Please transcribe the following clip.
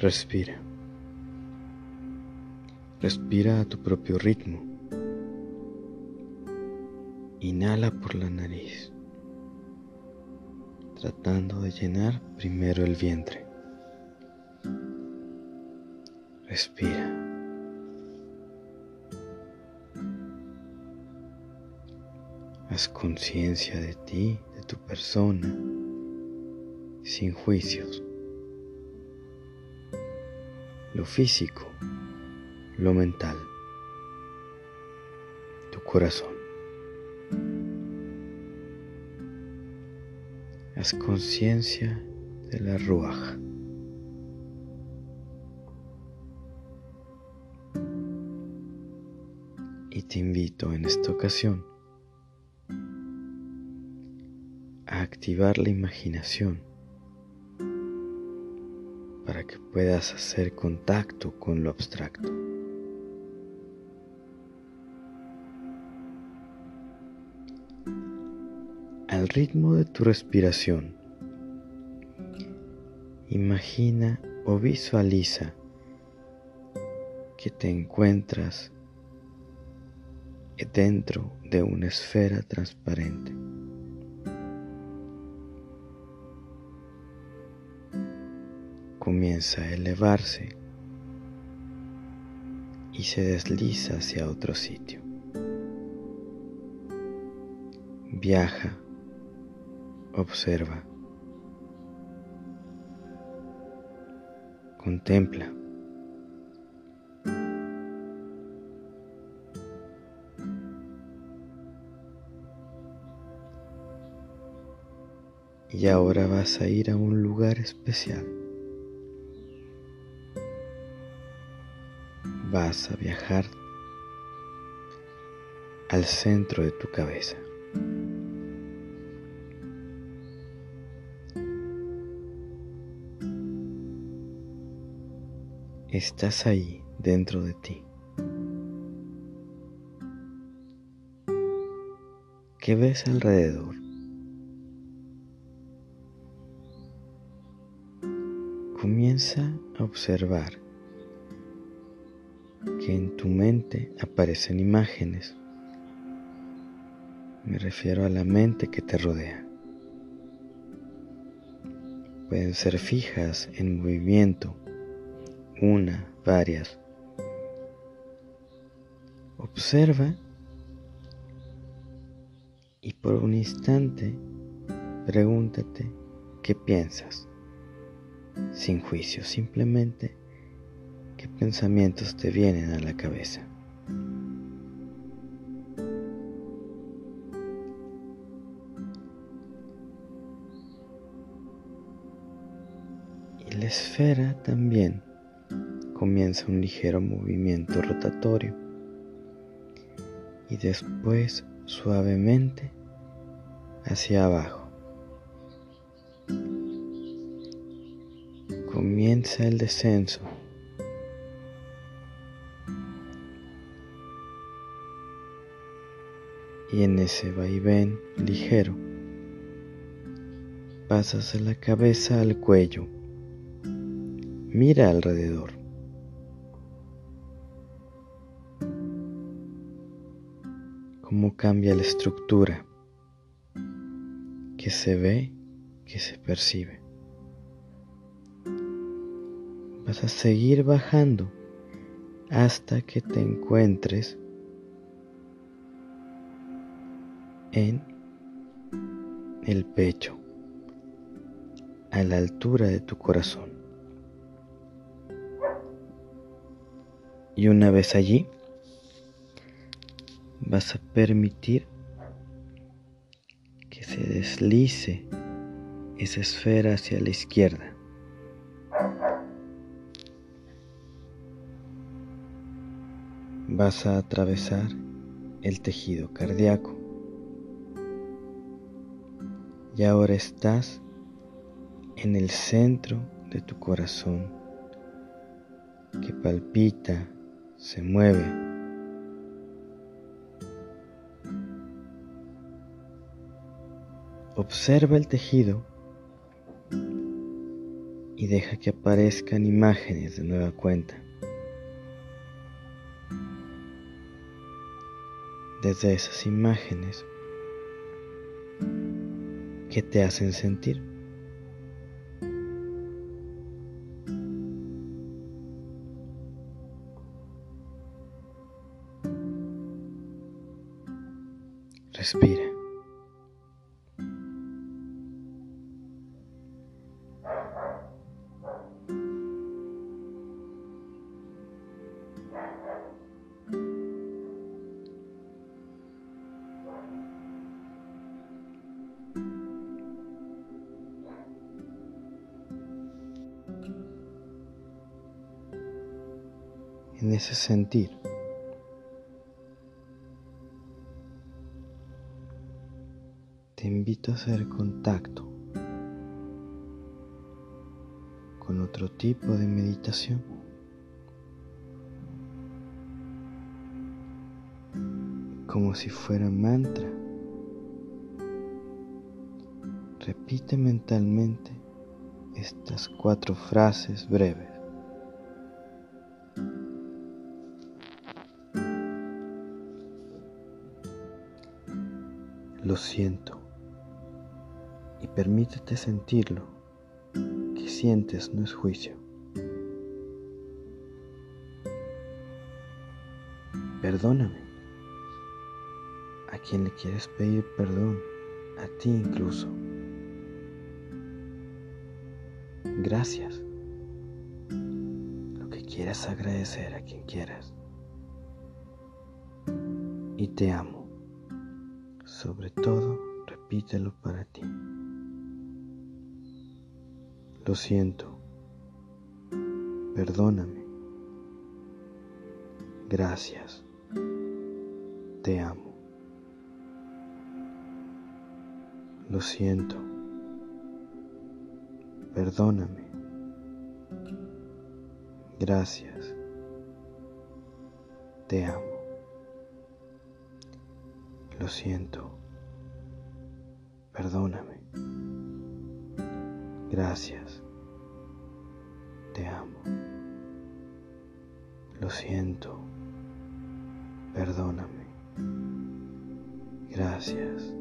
Respira. Respira a tu propio ritmo. Inhala por la nariz, tratando de llenar primero el vientre. Respira. Haz conciencia de ti, de tu persona, sin juicios. Lo físico, lo mental, tu corazón. Haz conciencia de la ruaja. Y te invito en esta ocasión a activar la imaginación para que puedas hacer contacto con lo abstracto. Al ritmo de tu respiración, imagina o visualiza que te encuentras dentro de una esfera transparente. Comienza a elevarse y se desliza hacia otro sitio. Viaja, observa, contempla. y ahora vas a ir a un lugar especial. Vas a viajar al centro de tu cabeza. Estás ahí dentro de ti. ¿Qué ves alrededor? Comienza a observar que en tu mente aparecen imágenes. Me refiero a la mente que te rodea. Pueden ser fijas en movimiento, una, varias. Observa y por un instante pregúntate qué piensas sin juicio, simplemente pensamientos te vienen a la cabeza. Y la esfera también comienza un ligero movimiento rotatorio y después suavemente hacia abajo. comienza el descenso. Y en ese vaivén ligero pasas la cabeza al cuello. Mira alrededor. Cómo cambia la estructura que se ve, que se percibe. Vas a seguir bajando hasta que te encuentres en el pecho, a la altura de tu corazón. Y una vez allí, vas a permitir que se deslice esa esfera hacia la izquierda. vas a atravesar el tejido cardíaco. Y ahora estás en el centro de tu corazón que palpita, se mueve. Observa el tejido y deja que aparezcan imágenes de nueva cuenta. Desde esas imágenes te hacen sentir. Respira. En ese sentir, te invito a hacer contacto con otro tipo de meditación. Como si fuera mantra. Repite mentalmente estas cuatro frases breves. Lo siento y permítete sentirlo. Que sientes no es juicio. Perdóname. ¿A quien le quieres pedir perdón? A ti incluso. Gracias. Lo que quieras agradecer a quien quieras. Y te amo. Sobre todo, repítelo para ti. Lo siento. Perdóname. Gracias. Te amo. Lo siento. Perdóname. Gracias. Te amo. Lo siento. Perdóname. Gracias. Te amo. Lo siento. Perdóname. Gracias.